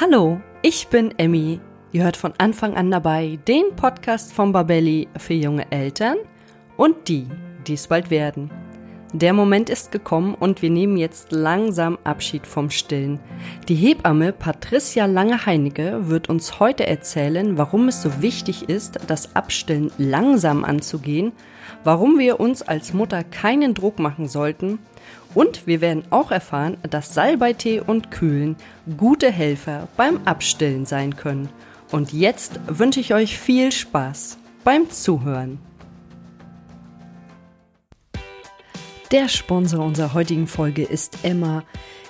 Hallo, ich bin Emmy. Ihr hört von Anfang an dabei den Podcast von Babelli für junge Eltern und die, die es bald werden. Der Moment ist gekommen und wir nehmen jetzt langsam Abschied vom Stillen. Die Hebamme Patricia Lange-Heinecke wird uns heute erzählen, warum es so wichtig ist, das Abstillen langsam anzugehen, warum wir uns als Mutter keinen Druck machen sollten und wir werden auch erfahren, dass Salbeitee und Kühlen gute Helfer beim Abstillen sein können. Und jetzt wünsche ich euch viel Spaß beim Zuhören. Der Sponsor unserer heutigen Folge ist Emma.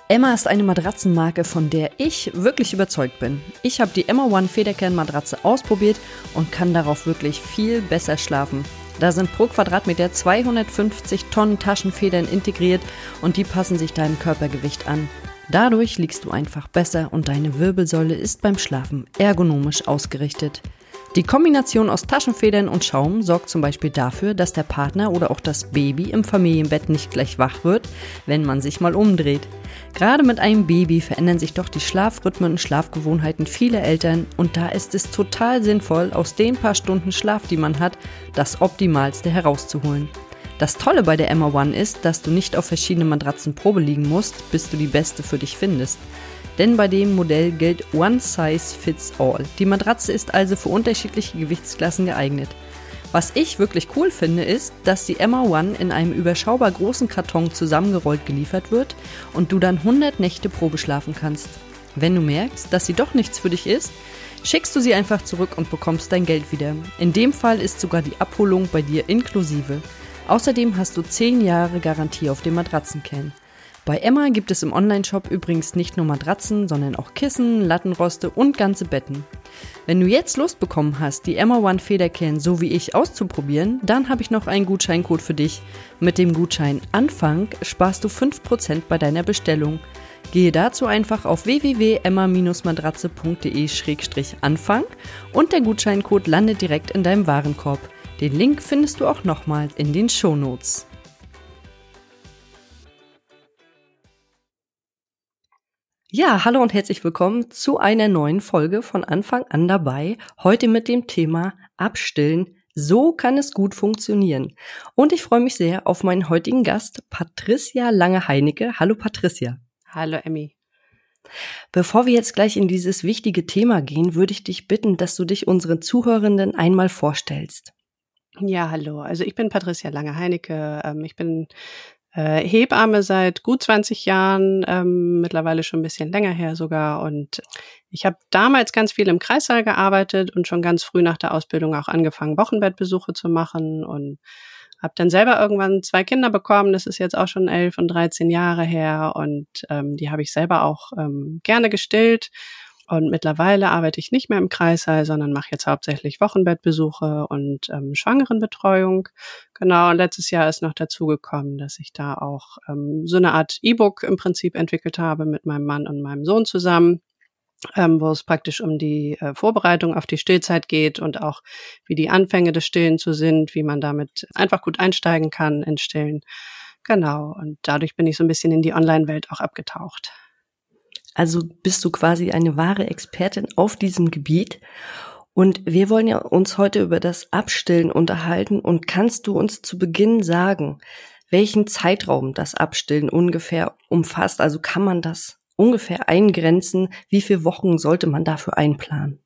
Emma ist eine Matratzenmarke, von der ich wirklich überzeugt bin. Ich habe die Emma One Federkern-Matratze ausprobiert und kann darauf wirklich viel besser schlafen. Da sind pro Quadratmeter 250 Tonnen Taschenfedern integriert und die passen sich deinem Körpergewicht an. Dadurch liegst du einfach besser und deine Wirbelsäule ist beim Schlafen ergonomisch ausgerichtet. Die Kombination aus Taschenfedern und Schaum sorgt zum Beispiel dafür, dass der Partner oder auch das Baby im Familienbett nicht gleich wach wird, wenn man sich mal umdreht. Gerade mit einem Baby verändern sich doch die Schlafrhythmen und Schlafgewohnheiten vieler Eltern und da ist es total sinnvoll, aus den paar Stunden Schlaf, die man hat, das Optimalste herauszuholen. Das Tolle bei der Emma One ist, dass du nicht auf verschiedene Matratzen Probe liegen musst, bis du die beste für dich findest denn bei dem Modell gilt One Size Fits All. Die Matratze ist also für unterschiedliche Gewichtsklassen geeignet. Was ich wirklich cool finde, ist, dass die Emma One in einem überschaubar großen Karton zusammengerollt geliefert wird und du dann 100 Nächte Probe schlafen kannst. Wenn du merkst, dass sie doch nichts für dich ist, schickst du sie einfach zurück und bekommst dein Geld wieder. In dem Fall ist sogar die Abholung bei dir inklusive. Außerdem hast du 10 Jahre Garantie auf dem Matratzenkern. Bei Emma gibt es im Onlineshop übrigens nicht nur Matratzen, sondern auch Kissen, Lattenroste und ganze Betten. Wenn du jetzt Lust bekommen hast, die Emma One Federkern so wie ich auszuprobieren, dann habe ich noch einen Gutscheincode für dich. Mit dem Gutschein Anfang sparst du 5% bei deiner Bestellung. Gehe dazu einfach auf www.emma-matratze.de-anfang und der Gutscheincode landet direkt in deinem Warenkorb. Den Link findest du auch nochmal in den Shownotes. Ja, hallo und herzlich willkommen zu einer neuen Folge von Anfang an dabei. Heute mit dem Thema Abstillen. So kann es gut funktionieren. Und ich freue mich sehr auf meinen heutigen Gast, Patricia Lange-Heinecke. Hallo Patricia. Hallo Emmy. Bevor wir jetzt gleich in dieses wichtige Thema gehen, würde ich dich bitten, dass du dich unseren Zuhörenden einmal vorstellst. Ja, hallo. Also ich bin Patricia Lange-Heinecke. Ähm, ich bin äh, Hebamme seit gut 20 Jahren, ähm, mittlerweile schon ein bisschen länger her sogar. Und ich habe damals ganz viel im Kreissaal gearbeitet und schon ganz früh nach der Ausbildung auch angefangen, Wochenbettbesuche zu machen und habe dann selber irgendwann zwei Kinder bekommen. Das ist jetzt auch schon elf und 13 Jahre her und ähm, die habe ich selber auch ähm, gerne gestillt und mittlerweile arbeite ich nicht mehr im Kreissaal, sondern mache jetzt hauptsächlich Wochenbettbesuche und ähm, Schwangerenbetreuung. Genau, und letztes Jahr ist noch dazu gekommen, dass ich da auch ähm, so eine Art E-Book im Prinzip entwickelt habe mit meinem Mann und meinem Sohn zusammen. Ähm, wo es praktisch um die äh, Vorbereitung auf die Stillzeit geht und auch wie die Anfänge des Stillen zu sind, wie man damit einfach gut einsteigen kann in Stillen. Genau. Und dadurch bin ich so ein bisschen in die Online-Welt auch abgetaucht. Also bist du quasi eine wahre Expertin auf diesem Gebiet. Und wir wollen ja uns heute über das Abstillen unterhalten. Und kannst du uns zu Beginn sagen, welchen Zeitraum das Abstillen ungefähr umfasst? Also kann man das ungefähr eingrenzen? Wie viele Wochen sollte man dafür einplanen?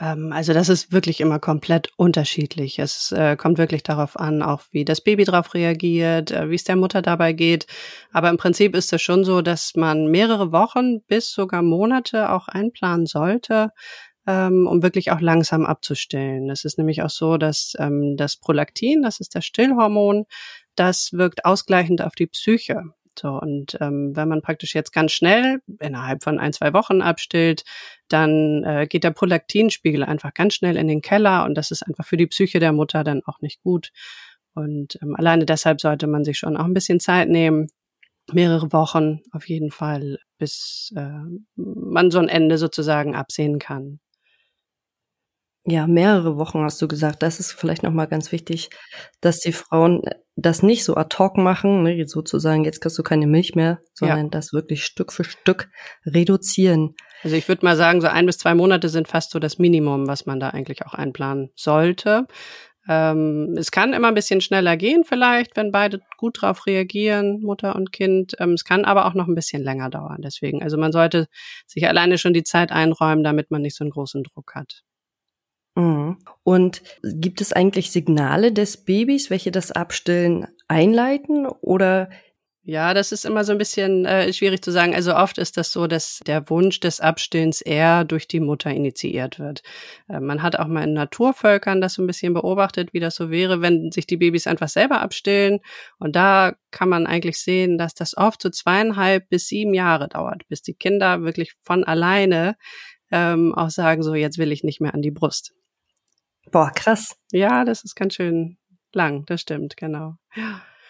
Ähm, also das ist wirklich immer komplett unterschiedlich. Es äh, kommt wirklich darauf an, auch wie das Baby darauf reagiert, äh, wie es der Mutter dabei geht. Aber im Prinzip ist es schon so, dass man mehrere Wochen bis sogar Monate auch einplanen sollte, ähm, um wirklich auch langsam abzustillen. Es ist nämlich auch so, dass ähm, das Prolaktin, das ist das Stillhormon, das wirkt ausgleichend auf die Psyche. So, und ähm, wenn man praktisch jetzt ganz schnell innerhalb von ein, zwei Wochen abstillt, dann äh, geht der Prolaktinspiegel einfach ganz schnell in den Keller und das ist einfach für die Psyche der Mutter dann auch nicht gut. Und ähm, alleine deshalb sollte man sich schon auch ein bisschen Zeit nehmen, mehrere Wochen auf jeden Fall, bis äh, man so ein Ende sozusagen absehen kann. Ja, mehrere Wochen hast du gesagt. Das ist vielleicht noch mal ganz wichtig, dass die Frauen das nicht so ad hoc machen, ne, sozusagen, jetzt kriegst du keine Milch mehr, sondern ja. das wirklich Stück für Stück reduzieren. Also ich würde mal sagen, so ein bis zwei Monate sind fast so das Minimum, was man da eigentlich auch einplanen sollte. Ähm, es kann immer ein bisschen schneller gehen vielleicht, wenn beide gut drauf reagieren, Mutter und Kind. Ähm, es kann aber auch noch ein bisschen länger dauern. Deswegen, also man sollte sich alleine schon die Zeit einräumen, damit man nicht so einen großen Druck hat. Mhm. Und gibt es eigentlich Signale des Babys, welche das Abstillen einleiten oder ja, das ist immer so ein bisschen äh, schwierig zu sagen. Also oft ist das so, dass der Wunsch des Abstillens eher durch die Mutter initiiert wird. Äh, man hat auch mal in Naturvölkern das so ein bisschen beobachtet, wie das so wäre, wenn sich die Babys einfach selber abstillen. Und da kann man eigentlich sehen, dass das oft so zweieinhalb bis sieben Jahre dauert, bis die Kinder wirklich von alleine ähm, auch sagen, so jetzt will ich nicht mehr an die Brust. Boah, krass. Ja, das ist ganz schön lang, das stimmt, genau.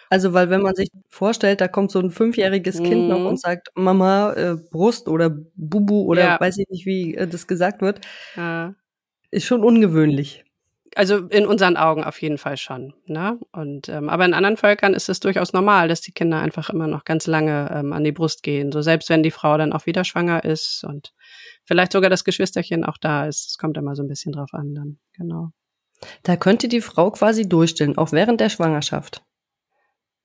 Also, weil wenn man sich vorstellt, da kommt so ein fünfjähriges mhm. Kind noch mhm. und sagt, Mama, äh, Brust oder Bubu oder ja. weiß ich nicht, wie äh, das gesagt wird, ja. ist schon ungewöhnlich. Also in unseren Augen auf jeden Fall schon. Ne? Und ähm, aber in anderen Völkern ist es durchaus normal, dass die Kinder einfach immer noch ganz lange ähm, an die Brust gehen. So selbst wenn die Frau dann auch wieder schwanger ist und vielleicht sogar das Geschwisterchen auch da ist. Es kommt immer so ein bisschen drauf an dann, genau. Da könnte die Frau quasi durchstillen, auch während der Schwangerschaft.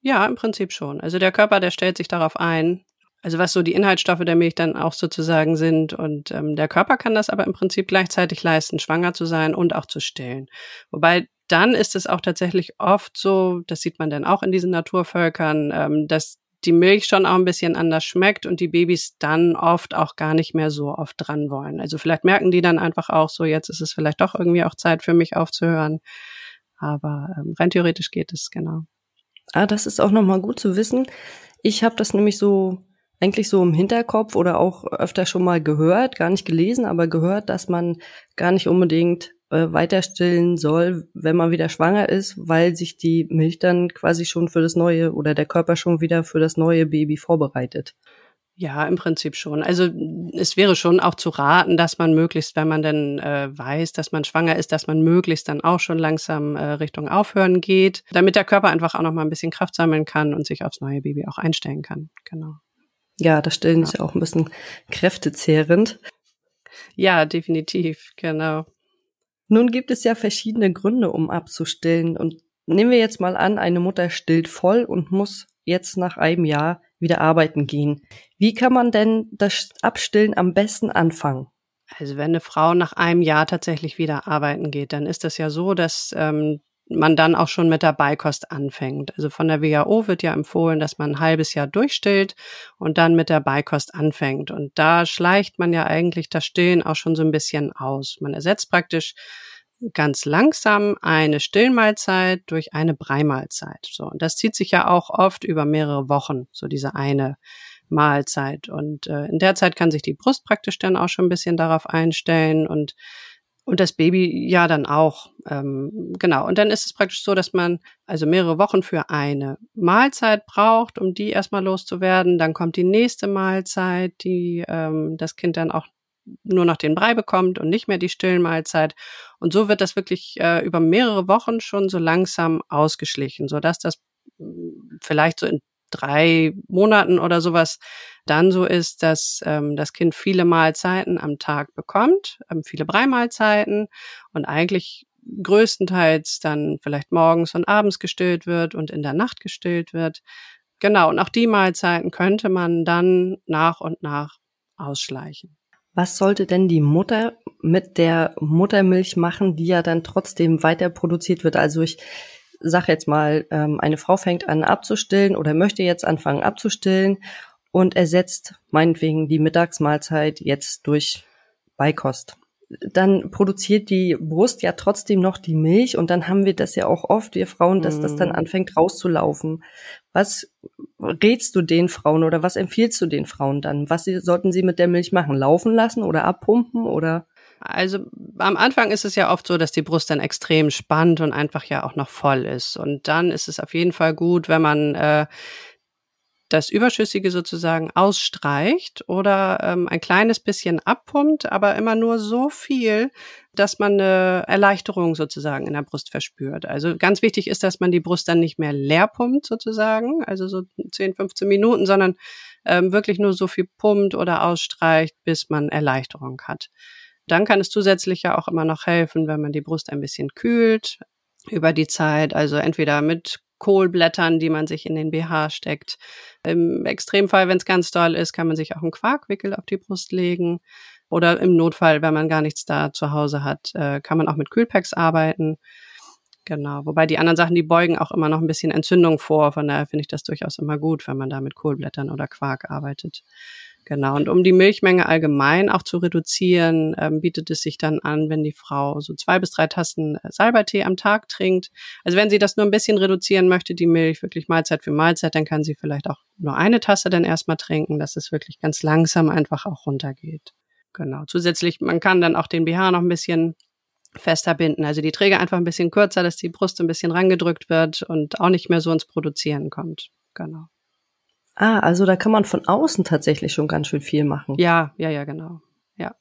Ja, im Prinzip schon. Also der Körper, der stellt sich darauf ein. Also was so die Inhaltsstoffe der Milch dann auch sozusagen sind. Und ähm, der Körper kann das aber im Prinzip gleichzeitig leisten, schwanger zu sein und auch zu stillen. Wobei dann ist es auch tatsächlich oft so, das sieht man dann auch in diesen Naturvölkern, ähm, dass die Milch schon auch ein bisschen anders schmeckt und die Babys dann oft auch gar nicht mehr so oft dran wollen. Also vielleicht merken die dann einfach auch so, jetzt ist es vielleicht doch irgendwie auch Zeit für mich aufzuhören. Aber ähm, rein theoretisch geht es, genau. Ah, das ist auch nochmal gut zu wissen. Ich habe das nämlich so eigentlich so im Hinterkopf oder auch öfter schon mal gehört, gar nicht gelesen, aber gehört, dass man gar nicht unbedingt äh, weiter stillen soll, wenn man wieder schwanger ist, weil sich die Milch dann quasi schon für das neue oder der Körper schon wieder für das neue Baby vorbereitet. Ja, im Prinzip schon. Also es wäre schon auch zu raten, dass man möglichst, wenn man dann äh, weiß, dass man schwanger ist, dass man möglichst dann auch schon langsam äh, Richtung Aufhören geht, damit der Körper einfach auch noch mal ein bisschen Kraft sammeln kann und sich aufs neue Baby auch einstellen kann. Genau. Ja, das Stillen ja. ist ja auch ein bisschen kräftezehrend. Ja, definitiv, genau. Nun gibt es ja verschiedene Gründe, um abzustillen. Und nehmen wir jetzt mal an, eine Mutter stillt voll und muss jetzt nach einem Jahr wieder arbeiten gehen. Wie kann man denn das Abstillen am besten anfangen? Also wenn eine Frau nach einem Jahr tatsächlich wieder arbeiten geht, dann ist das ja so, dass ähm, man dann auch schon mit der Beikost anfängt. Also von der WHO wird ja empfohlen, dass man ein halbes Jahr durchstillt und dann mit der Beikost anfängt. Und da schleicht man ja eigentlich das Stillen auch schon so ein bisschen aus. Man ersetzt praktisch ganz langsam eine Stillmahlzeit durch eine Breimahlzeit. So, und das zieht sich ja auch oft über mehrere Wochen, so diese eine Mahlzeit. Und äh, in der Zeit kann sich die Brust praktisch dann auch schon ein bisschen darauf einstellen und und das Baby ja dann auch. Ähm, genau. Und dann ist es praktisch so, dass man also mehrere Wochen für eine Mahlzeit braucht, um die erstmal loszuwerden. Dann kommt die nächste Mahlzeit, die ähm, das Kind dann auch nur noch den Brei bekommt und nicht mehr die stillen Mahlzeit. Und so wird das wirklich äh, über mehrere Wochen schon so langsam ausgeschlichen, so dass das mm, vielleicht so in drei Monaten oder sowas dann so ist, dass ähm, das Kind viele Mahlzeiten am Tag bekommt, ähm, viele Breimahlzeiten und eigentlich größtenteils dann vielleicht morgens und abends gestillt wird und in der Nacht gestillt wird. Genau, und auch die Mahlzeiten könnte man dann nach und nach ausschleichen. Was sollte denn die Mutter mit der Muttermilch machen, die ja dann trotzdem weiter produziert wird? Also ich sag jetzt mal, ähm, eine Frau fängt an abzustillen oder möchte jetzt anfangen abzustillen und ersetzt meinetwegen die Mittagsmahlzeit jetzt durch Beikost dann produziert die Brust ja trotzdem noch die Milch und dann haben wir das ja auch oft, wir Frauen, dass das dann mhm. anfängt rauszulaufen. Was rätst du den Frauen oder was empfiehlst du den Frauen dann? Was sollten sie mit der Milch machen? Laufen lassen oder abpumpen oder? Also am Anfang ist es ja oft so, dass die Brust dann extrem spannt und einfach ja auch noch voll ist. Und dann ist es auf jeden Fall gut, wenn man äh, das Überschüssige sozusagen ausstreicht oder ähm, ein kleines bisschen abpumpt, aber immer nur so viel, dass man eine Erleichterung sozusagen in der Brust verspürt. Also ganz wichtig ist, dass man die Brust dann nicht mehr leer pumpt sozusagen, also so 10, 15 Minuten, sondern ähm, wirklich nur so viel pumpt oder ausstreicht, bis man Erleichterung hat. Dann kann es zusätzlich ja auch immer noch helfen, wenn man die Brust ein bisschen kühlt über die Zeit, also entweder mit Kohlblättern, die man sich in den BH steckt. Im Extremfall, wenn es ganz doll ist, kann man sich auch einen Quarkwickel auf die Brust legen. Oder im Notfall, wenn man gar nichts da zu Hause hat, äh, kann man auch mit Kühlpacks arbeiten. Genau. Wobei die anderen Sachen, die beugen auch immer noch ein bisschen Entzündung vor. Von daher finde ich das durchaus immer gut, wenn man da mit Kohlblättern oder Quark arbeitet. Genau. Und um die Milchmenge allgemein auch zu reduzieren, ähm, bietet es sich dann an, wenn die Frau so zwei bis drei Tassen äh, Salbeitee am Tag trinkt. Also wenn sie das nur ein bisschen reduzieren möchte, die Milch wirklich Mahlzeit für Mahlzeit, dann kann sie vielleicht auch nur eine Tasse dann erstmal trinken, dass es wirklich ganz langsam einfach auch runtergeht. Genau. Zusätzlich, man kann dann auch den BH noch ein bisschen fester binden. Also die Träger einfach ein bisschen kürzer, dass die Brust ein bisschen rangedrückt wird und auch nicht mehr so ins Produzieren kommt. Genau. Ah, also da kann man von außen tatsächlich schon ganz schön viel machen. Ja, ja, ja, genau. Ja.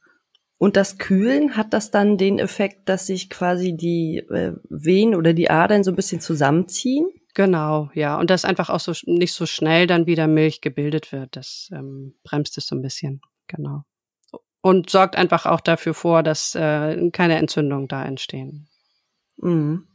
Und das Kühlen hat das dann den Effekt, dass sich quasi die äh, Venen oder die Adern so ein bisschen zusammenziehen? Genau, ja. Und dass einfach auch so nicht so schnell dann wieder Milch gebildet wird. Das ähm, bremst es so ein bisschen. Genau. Und sorgt einfach auch dafür vor, dass äh, keine Entzündungen da entstehen. Mhm.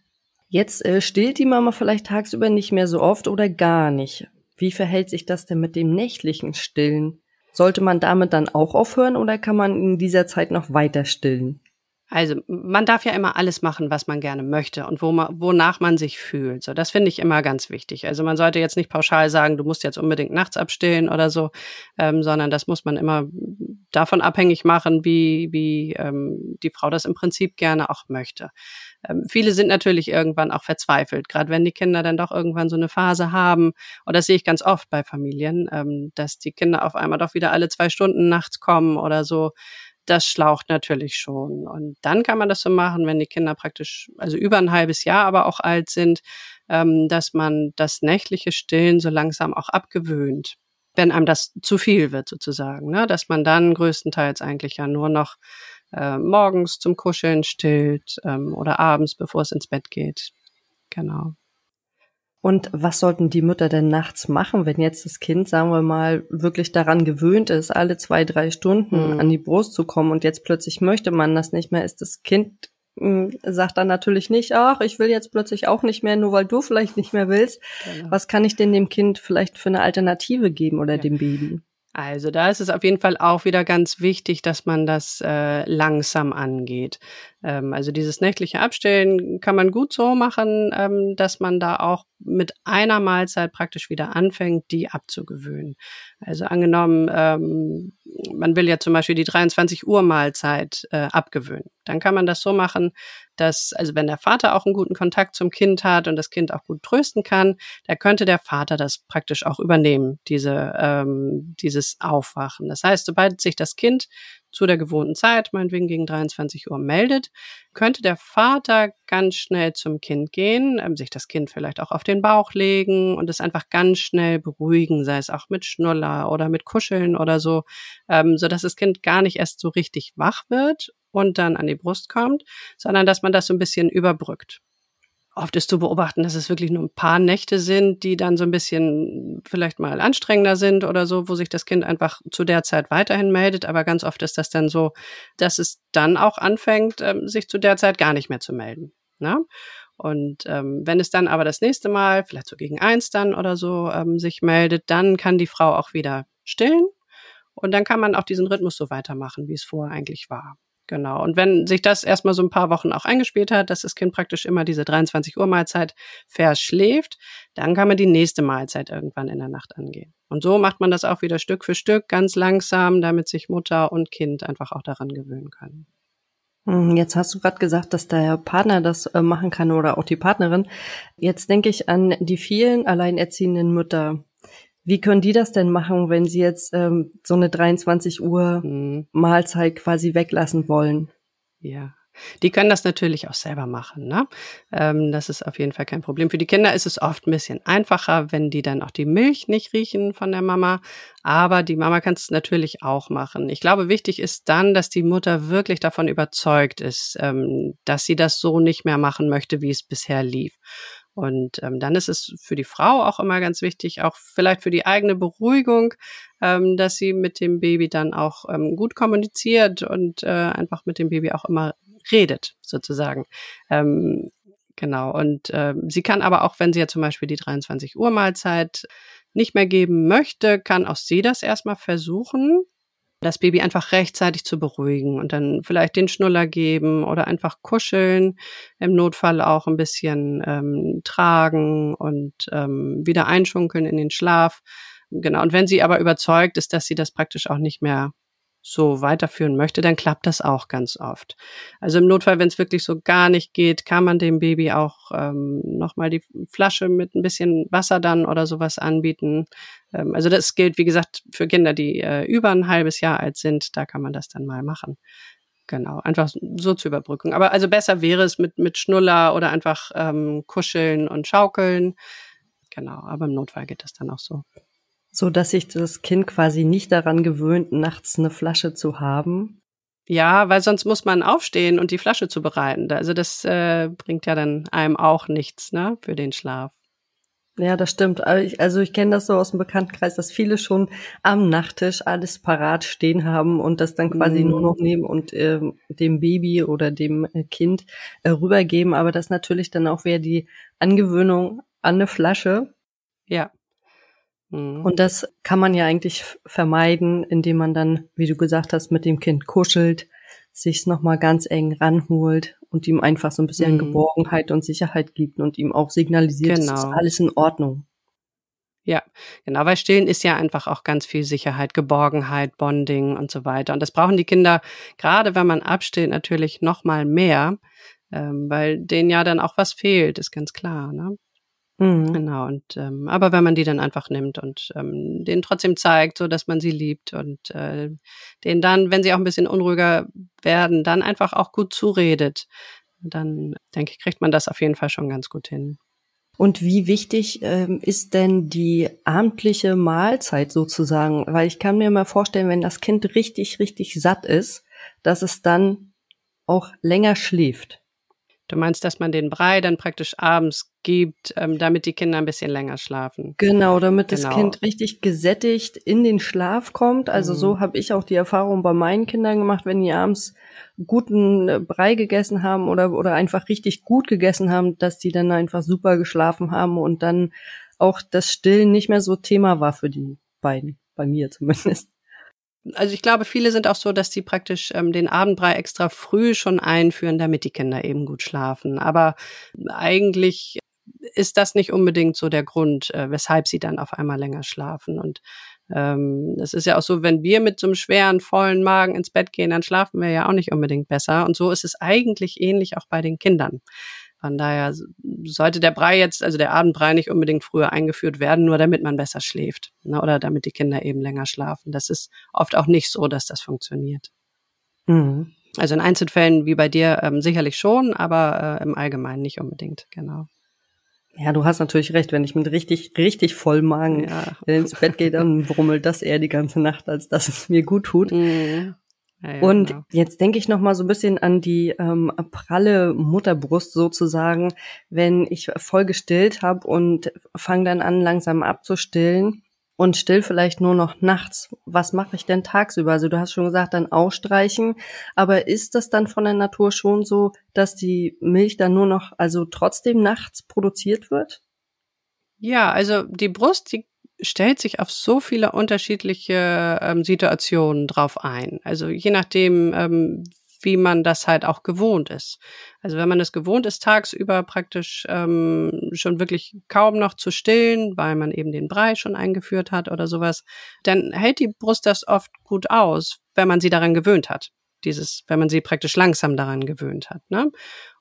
Jetzt äh, stillt die Mama vielleicht tagsüber nicht mehr so oft oder gar nicht. Wie verhält sich das denn mit dem nächtlichen Stillen? Sollte man damit dann auch aufhören oder kann man in dieser Zeit noch weiter stillen? Also man darf ja immer alles machen, was man gerne möchte und wo man, wonach man sich fühlt. So, das finde ich immer ganz wichtig. Also man sollte jetzt nicht pauschal sagen, du musst jetzt unbedingt nachts abstillen oder so, ähm, sondern das muss man immer davon abhängig machen, wie, wie ähm, die Frau das im Prinzip gerne auch möchte. Ähm, viele sind natürlich irgendwann auch verzweifelt, gerade wenn die Kinder dann doch irgendwann so eine Phase haben. Und das sehe ich ganz oft bei Familien, ähm, dass die Kinder auf einmal doch wieder alle zwei Stunden nachts kommen oder so das schlaucht natürlich schon. Und dann kann man das so machen, wenn die Kinder praktisch, also über ein halbes Jahr aber auch alt sind, ähm, dass man das nächtliche Stillen so langsam auch abgewöhnt, wenn einem das zu viel wird sozusagen, ne? dass man dann größtenteils eigentlich ja nur noch äh, morgens zum Kuscheln stillt ähm, oder abends, bevor es ins Bett geht. Genau. Und was sollten die Mütter denn nachts machen, wenn jetzt das Kind, sagen wir mal, wirklich daran gewöhnt ist, alle zwei, drei Stunden mhm. an die Brust zu kommen und jetzt plötzlich möchte man das nicht mehr, ist das Kind hm, sagt dann natürlich nicht, ach, ich will jetzt plötzlich auch nicht mehr, nur weil du vielleicht nicht mehr willst. Genau. Was kann ich denn dem Kind vielleicht für eine Alternative geben oder ja. dem Baby? Also da ist es auf jeden Fall auch wieder ganz wichtig, dass man das äh, langsam angeht. Ähm, also dieses nächtliche Abstellen kann man gut so machen, ähm, dass man da auch mit einer Mahlzeit praktisch wieder anfängt, die abzugewöhnen. Also angenommen, ähm, man will ja zum Beispiel die 23 Uhr Mahlzeit äh, abgewöhnen. Dann kann man das so machen, dass, also wenn der Vater auch einen guten Kontakt zum Kind hat und das Kind auch gut trösten kann, da könnte der Vater das praktisch auch übernehmen, diese, ähm, dieses Aufwachen. Das heißt, sobald sich das Kind zu der gewohnten Zeit, meinetwegen gegen 23 Uhr, meldet, könnte der Vater ganz schnell zum Kind gehen, ähm, sich das Kind vielleicht auch auf den Bauch legen und es einfach ganz schnell beruhigen, sei es auch mit Schnuller oder mit Kuscheln oder so, ähm, so dass das Kind gar nicht erst so richtig wach wird und dann an die Brust kommt, sondern dass man das so ein bisschen überbrückt. Oft ist zu beobachten, dass es wirklich nur ein paar Nächte sind, die dann so ein bisschen vielleicht mal anstrengender sind oder so, wo sich das Kind einfach zu der Zeit weiterhin meldet. Aber ganz oft ist das dann so, dass es dann auch anfängt, ähm, sich zu der Zeit gar nicht mehr zu melden. Ne? Und ähm, wenn es dann aber das nächste Mal, vielleicht so gegen eins dann oder so, ähm, sich meldet, dann kann die Frau auch wieder stillen. Und dann kann man auch diesen Rhythmus so weitermachen, wie es vorher eigentlich war. Genau. Und wenn sich das erstmal so ein paar Wochen auch eingespielt hat, dass das Kind praktisch immer diese 23 Uhr Mahlzeit verschläft, dann kann man die nächste Mahlzeit irgendwann in der Nacht angehen. Und so macht man das auch wieder Stück für Stück, ganz langsam, damit sich Mutter und Kind einfach auch daran gewöhnen können. Hm, jetzt hast du gerade gesagt, dass der Partner das äh, machen kann oder auch die Partnerin. Jetzt denke ich an die vielen alleinerziehenden Mütter, wie können die das denn machen, wenn sie jetzt ähm, so eine 23 Uhr mhm. Mahlzeit quasi weglassen wollen? Ja. Die können das natürlich auch selber machen. Ne? Ähm, das ist auf jeden Fall kein Problem. Für die Kinder ist es oft ein bisschen einfacher, wenn die dann auch die Milch nicht riechen von der Mama. Aber die Mama kann es natürlich auch machen. Ich glaube, wichtig ist dann, dass die Mutter wirklich davon überzeugt ist, ähm, dass sie das so nicht mehr machen möchte, wie es bisher lief. Und ähm, dann ist es für die Frau auch immer ganz wichtig, auch vielleicht für die eigene Beruhigung, ähm, dass sie mit dem Baby dann auch ähm, gut kommuniziert und äh, einfach mit dem Baby auch immer redet, sozusagen. Ähm, genau. Und äh, sie kann aber auch, wenn sie ja zum Beispiel die 23 Uhr Mahlzeit nicht mehr geben möchte, kann auch sie das erstmal versuchen das Baby einfach rechtzeitig zu beruhigen und dann vielleicht den Schnuller geben oder einfach kuscheln, im Notfall auch ein bisschen ähm, tragen und ähm, wieder einschunkeln in den Schlaf. Genau. Und wenn sie aber überzeugt ist, dass sie das praktisch auch nicht mehr so weiterführen möchte, dann klappt das auch ganz oft. Also im Notfall, wenn es wirklich so gar nicht geht, kann man dem Baby auch ähm, nochmal die Flasche mit ein bisschen Wasser dann oder sowas anbieten. Ähm, also das gilt, wie gesagt, für Kinder, die äh, über ein halbes Jahr alt sind, da kann man das dann mal machen. Genau, einfach so zur Überbrückung. Aber also besser wäre es mit, mit Schnuller oder einfach ähm, kuscheln und schaukeln. Genau, aber im Notfall geht das dann auch so. So dass sich das Kind quasi nicht daran gewöhnt, nachts eine Flasche zu haben. Ja, weil sonst muss man aufstehen und die Flasche zubereiten. Also das äh, bringt ja dann einem auch nichts, ne, für den Schlaf. Ja, das stimmt. Also ich kenne das so aus dem Bekanntenkreis, dass viele schon am Nachttisch alles parat stehen haben und das dann quasi mm. nur noch nehmen und äh, dem Baby oder dem äh, Kind äh, rübergeben. Aber das natürlich dann auch wieder die Angewöhnung an eine Flasche. Ja. Mhm. Und das kann man ja eigentlich vermeiden, indem man dann, wie du gesagt hast, mit dem Kind kuschelt, sich's nochmal ganz eng ranholt und ihm einfach so ein bisschen mhm. Geborgenheit und Sicherheit gibt und ihm auch signalisiert, genau. es ist alles in Ordnung. Ja, genau, weil Stillen ist ja einfach auch ganz viel Sicherheit, Geborgenheit, Bonding und so weiter. Und das brauchen die Kinder, gerade wenn man abstillt, natürlich nochmal mehr, ähm, weil denen ja dann auch was fehlt, ist ganz klar. Ne? Mhm. Genau, und ähm, aber wenn man die dann einfach nimmt und ähm, denen trotzdem zeigt, so dass man sie liebt und äh, denen dann, wenn sie auch ein bisschen unruhiger werden, dann einfach auch gut zuredet, dann denke ich, kriegt man das auf jeden Fall schon ganz gut hin. Und wie wichtig ähm, ist denn die abendliche Mahlzeit sozusagen? Weil ich kann mir mal vorstellen, wenn das Kind richtig, richtig satt ist, dass es dann auch länger schläft. Du meinst, dass man den Brei dann praktisch abends gibt, ähm, damit die Kinder ein bisschen länger schlafen. Genau, damit genau. das Kind richtig gesättigt in den Schlaf kommt. Also mhm. so habe ich auch die Erfahrung bei meinen Kindern gemacht, wenn die abends guten äh, Brei gegessen haben oder, oder einfach richtig gut gegessen haben, dass die dann einfach super geschlafen haben und dann auch das Stillen nicht mehr so Thema war für die beiden, bei mir zumindest. Also ich glaube, viele sind auch so, dass sie praktisch ähm, den Abendbrei extra früh schon einführen, damit die Kinder eben gut schlafen. Aber eigentlich ist das nicht unbedingt so der Grund, äh, weshalb sie dann auf einmal länger schlafen. Und ähm, es ist ja auch so, wenn wir mit so einem schweren, vollen Magen ins Bett gehen, dann schlafen wir ja auch nicht unbedingt besser. Und so ist es eigentlich ähnlich auch bei den Kindern. Von daher sollte der Brei jetzt, also der Abendbrei nicht unbedingt früher eingeführt werden, nur damit man besser schläft ne, oder damit die Kinder eben länger schlafen. Das ist oft auch nicht so, dass das funktioniert. Mhm. Also in Einzelfällen wie bei dir ähm, sicherlich schon, aber äh, im Allgemeinen nicht unbedingt, genau. Ja, du hast natürlich recht, wenn ich mit richtig, richtig Vollmagen ja. ins Bett gehe, dann brummelt das eher die ganze Nacht, als dass es mir gut tut. Mhm. Ja, ja, und genau. jetzt denke ich noch mal so ein bisschen an die ähm, pralle Mutterbrust sozusagen, wenn ich voll gestillt habe und fange dann an langsam abzustillen und still vielleicht nur noch nachts. Was mache ich denn tagsüber? Also du hast schon gesagt, dann ausstreichen, aber ist das dann von der Natur schon so, dass die Milch dann nur noch also trotzdem nachts produziert wird? Ja, also die Brust, die stellt sich auf so viele unterschiedliche ähm, Situationen drauf ein. Also je nachdem, ähm, wie man das halt auch gewohnt ist. Also wenn man es gewohnt ist, tagsüber praktisch ähm, schon wirklich kaum noch zu stillen, weil man eben den Brei schon eingeführt hat oder sowas, dann hält die Brust das oft gut aus, wenn man sie daran gewöhnt hat. Dieses, wenn man sie praktisch langsam daran gewöhnt hat. Ne?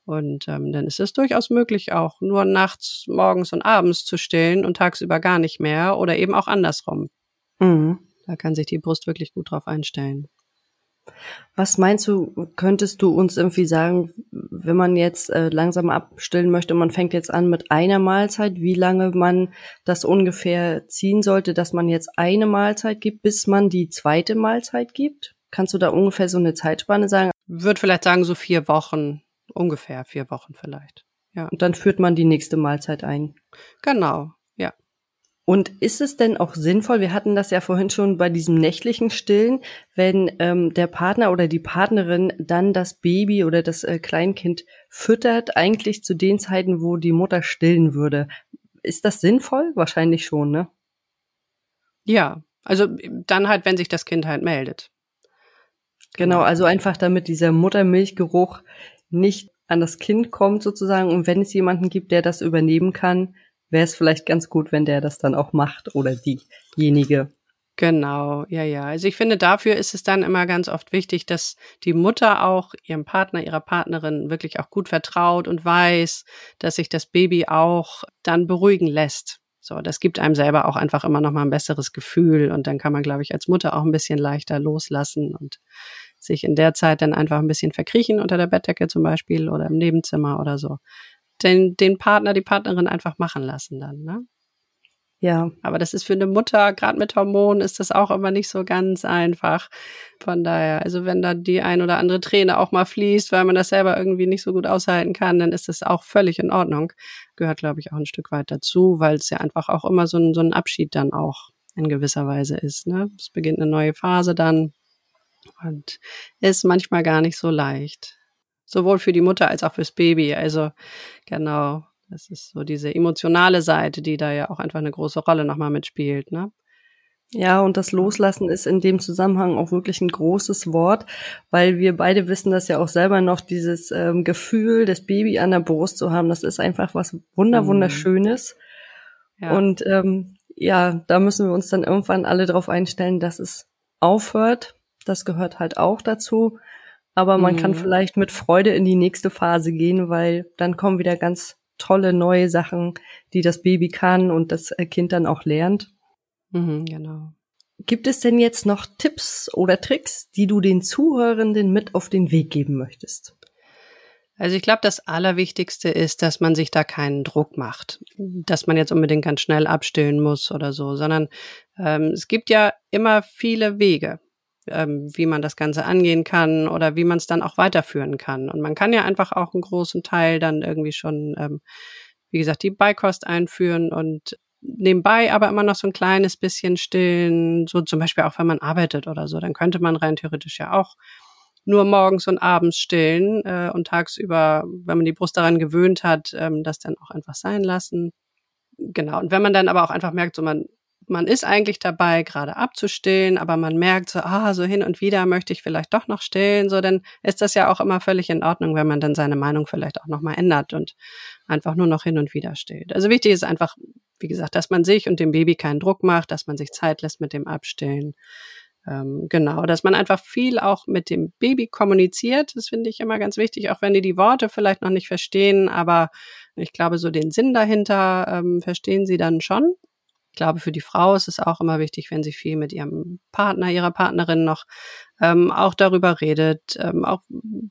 Und ähm, dann ist es durchaus möglich, auch nur nachts, morgens und abends zu stillen und tagsüber gar nicht mehr oder eben auch andersrum. Mhm. Da kann sich die Brust wirklich gut drauf einstellen. Was meinst du, könntest du uns irgendwie sagen, wenn man jetzt äh, langsam abstillen möchte, man fängt jetzt an mit einer Mahlzeit, wie lange man das ungefähr ziehen sollte, dass man jetzt eine Mahlzeit gibt, bis man die zweite Mahlzeit gibt? Kannst du da ungefähr so eine Zeitspanne sagen? Würde vielleicht sagen, so vier Wochen, ungefähr vier Wochen vielleicht. Ja. Und dann führt man die nächste Mahlzeit ein. Genau, ja. Und ist es denn auch sinnvoll, wir hatten das ja vorhin schon bei diesem nächtlichen Stillen, wenn ähm, der Partner oder die Partnerin dann das Baby oder das äh, Kleinkind füttert, eigentlich zu den Zeiten, wo die Mutter stillen würde. Ist das sinnvoll? Wahrscheinlich schon, ne? Ja, also dann halt, wenn sich das Kind halt meldet. Genau, also einfach damit dieser Muttermilchgeruch nicht an das Kind kommt sozusagen und wenn es jemanden gibt, der das übernehmen kann, wäre es vielleicht ganz gut, wenn der das dann auch macht oder diejenige. Genau, ja, ja. Also ich finde, dafür ist es dann immer ganz oft wichtig, dass die Mutter auch ihrem Partner, ihrer Partnerin wirklich auch gut vertraut und weiß, dass sich das Baby auch dann beruhigen lässt. So, das gibt einem selber auch einfach immer noch mal ein besseres Gefühl und dann kann man, glaube ich, als Mutter auch ein bisschen leichter loslassen und sich in der Zeit dann einfach ein bisschen verkriechen unter der Bettdecke zum Beispiel oder im Nebenzimmer oder so. Den, den Partner, die Partnerin einfach machen lassen dann, ne? Ja. Aber das ist für eine Mutter, gerade mit Hormonen, ist das auch immer nicht so ganz einfach. Von daher, also wenn da die ein oder andere Träne auch mal fließt, weil man das selber irgendwie nicht so gut aushalten kann, dann ist das auch völlig in Ordnung. Gehört, glaube ich, auch ein Stück weit dazu, weil es ja einfach auch immer so ein, so ein Abschied dann auch in gewisser Weise ist. Ne? Es beginnt eine neue Phase dann und ist manchmal gar nicht so leicht. Sowohl für die Mutter als auch fürs Baby. Also genau, das ist so diese emotionale Seite, die da ja auch einfach eine große Rolle nochmal mitspielt, ne? Ja, und das Loslassen ist in dem Zusammenhang auch wirklich ein großes Wort, weil wir beide wissen das ja auch selber noch, dieses ähm, Gefühl, das Baby an der Brust zu haben, das ist einfach was wunder wunderschönes. Ja. Und ähm, ja, da müssen wir uns dann irgendwann alle darauf einstellen, dass es aufhört das gehört halt auch dazu. Aber man mhm. kann vielleicht mit Freude in die nächste Phase gehen, weil dann kommen wieder ganz tolle neue Sachen, die das Baby kann und das Kind dann auch lernt. Mhm, genau. Gibt es denn jetzt noch Tipps oder Tricks, die du den Zuhörenden mit auf den Weg geben möchtest? Also ich glaube, das Allerwichtigste ist, dass man sich da keinen Druck macht, dass man jetzt unbedingt ganz schnell abstillen muss oder so, sondern ähm, es gibt ja immer viele Wege ähm, wie man das Ganze angehen kann oder wie man es dann auch weiterführen kann. Und man kann ja einfach auch einen großen Teil dann irgendwie schon, ähm, wie gesagt, die Beikost einführen und nebenbei aber immer noch so ein kleines bisschen stillen, so zum Beispiel auch wenn man arbeitet oder so, dann könnte man rein theoretisch ja auch nur morgens und abends stillen äh, und tagsüber, wenn man die Brust daran gewöhnt hat, ähm, das dann auch einfach sein lassen. Genau. Und wenn man dann aber auch einfach merkt, so man man ist eigentlich dabei, gerade abzustillen, aber man merkt so, ah, so hin und wieder möchte ich vielleicht doch noch stillen, so, dann ist das ja auch immer völlig in Ordnung, wenn man dann seine Meinung vielleicht auch nochmal ändert und einfach nur noch hin und wieder stillt. Also wichtig ist einfach, wie gesagt, dass man sich und dem Baby keinen Druck macht, dass man sich Zeit lässt mit dem Abstillen. Ähm, genau, dass man einfach viel auch mit dem Baby kommuniziert. Das finde ich immer ganz wichtig, auch wenn die die Worte vielleicht noch nicht verstehen, aber ich glaube, so den Sinn dahinter ähm, verstehen sie dann schon. Ich glaube, für die Frau ist es auch immer wichtig, wenn sie viel mit ihrem Partner, ihrer Partnerin noch ähm, auch darüber redet, ähm, auch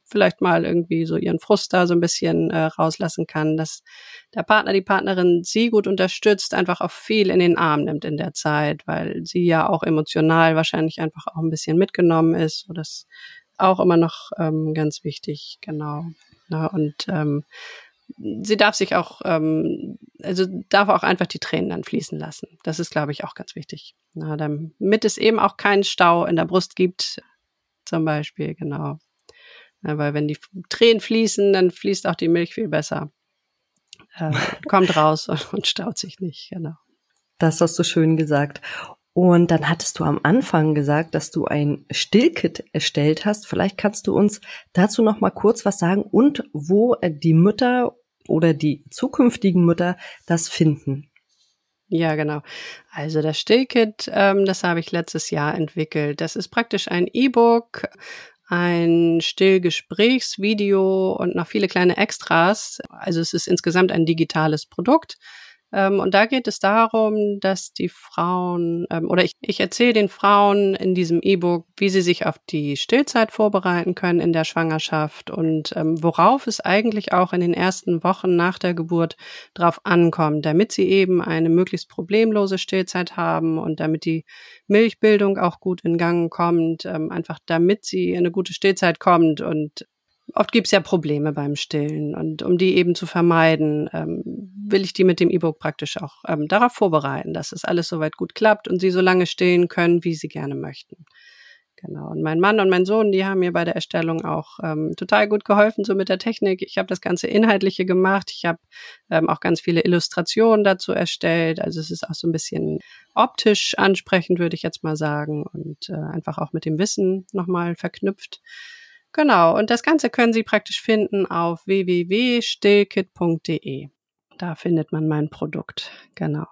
vielleicht mal irgendwie so ihren Frust da so ein bisschen äh, rauslassen kann, dass der Partner, die Partnerin sie gut unterstützt, einfach auch viel in den Arm nimmt in der Zeit, weil sie ja auch emotional wahrscheinlich einfach auch ein bisschen mitgenommen ist. So das auch immer noch ähm, ganz wichtig, genau. Ja, und ähm, sie darf sich auch, ähm, also darf auch einfach die Tränen dann fließen lassen. Das ist, glaube ich, auch ganz wichtig. Na, damit es eben auch keinen Stau in der Brust gibt, zum Beispiel, genau. Ja, weil wenn die Tränen fließen, dann fließt auch die Milch viel besser. Äh, kommt raus und, und staut sich nicht, genau. Das hast du schön gesagt. Und dann hattest du am Anfang gesagt, dass du ein Stillkit erstellt hast. Vielleicht kannst du uns dazu noch mal kurz was sagen und wo die Mütter oder die zukünftigen Mütter das finden. Ja, genau. Also das Stillkit, ähm, das habe ich letztes Jahr entwickelt. Das ist praktisch ein E-Book, ein Stillgesprächsvideo und noch viele kleine Extras. Also es ist insgesamt ein digitales Produkt und da geht es darum, dass die Frauen, ähm, oder ich, ich erzähle den Frauen in diesem E-Book, wie sie sich auf die Stillzeit vorbereiten können in der Schwangerschaft und ähm, worauf es eigentlich auch in den ersten Wochen nach der Geburt drauf ankommt, damit sie eben eine möglichst problemlose Stillzeit haben und damit die Milchbildung auch gut in Gang kommt, ähm, einfach damit sie in eine gute Stillzeit kommt und Oft gibt es ja Probleme beim Stillen und um die eben zu vermeiden, ähm, will ich die mit dem E-Book praktisch auch ähm, darauf vorbereiten, dass es alles soweit gut klappt und sie so lange stillen können, wie sie gerne möchten. Genau. Und mein Mann und mein Sohn, die haben mir bei der Erstellung auch ähm, total gut geholfen, so mit der Technik. Ich habe das ganze Inhaltliche gemacht. Ich habe ähm, auch ganz viele Illustrationen dazu erstellt. Also es ist auch so ein bisschen optisch ansprechend, würde ich jetzt mal sagen. Und äh, einfach auch mit dem Wissen nochmal verknüpft. Genau, und das Ganze können Sie praktisch finden auf www.stillkit.de. Da findet man mein Produkt. Genau.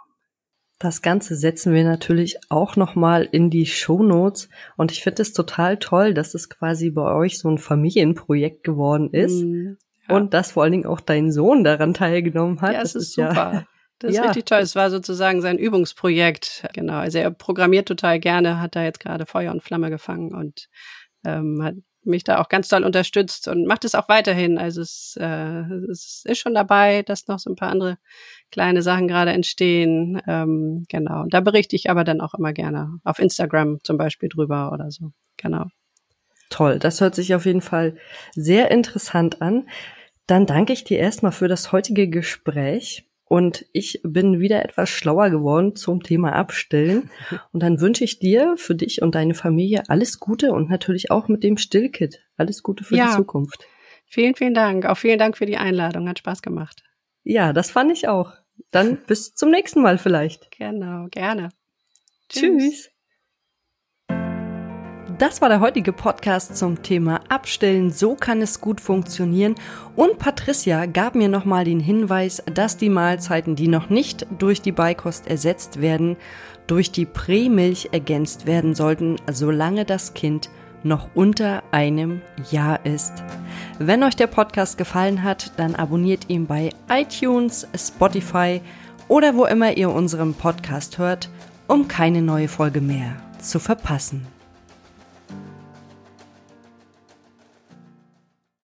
Das Ganze setzen wir natürlich auch nochmal in die Show Notes. Und ich finde es total toll, dass es quasi bei euch so ein Familienprojekt geworden ist. Mm, ja. Und dass vor allen Dingen auch dein Sohn daran teilgenommen hat. Ja, das, das ist, super. Ja, das ist ja. richtig toll. Es war sozusagen sein Übungsprojekt. Genau. Also er programmiert total gerne, hat da jetzt gerade Feuer und Flamme gefangen und ähm, hat mich da auch ganz doll unterstützt und macht es auch weiterhin. Also es, äh, es ist schon dabei, dass noch so ein paar andere kleine Sachen gerade entstehen. Ähm, genau. Da berichte ich aber dann auch immer gerne auf Instagram zum Beispiel drüber oder so. Genau. Toll, das hört sich auf jeden Fall sehr interessant an. Dann danke ich dir erstmal für das heutige Gespräch. Und ich bin wieder etwas schlauer geworden zum Thema Abstillen. Und dann wünsche ich dir, für dich und deine Familie alles Gute und natürlich auch mit dem Stillkit. Alles Gute für ja. die Zukunft. Vielen, vielen Dank. Auch vielen Dank für die Einladung. Hat Spaß gemacht. Ja, das fand ich auch. Dann bis zum nächsten Mal vielleicht. Genau, gerne. Tschüss. Tschüss. Das war der heutige Podcast zum Thema Abstellen. So kann es gut funktionieren. Und Patricia gab mir nochmal den Hinweis, dass die Mahlzeiten, die noch nicht durch die Beikost ersetzt werden, durch die Prämilch ergänzt werden sollten, solange das Kind noch unter einem Jahr ist. Wenn euch der Podcast gefallen hat, dann abonniert ihn bei iTunes, Spotify oder wo immer ihr unseren Podcast hört, um keine neue Folge mehr zu verpassen.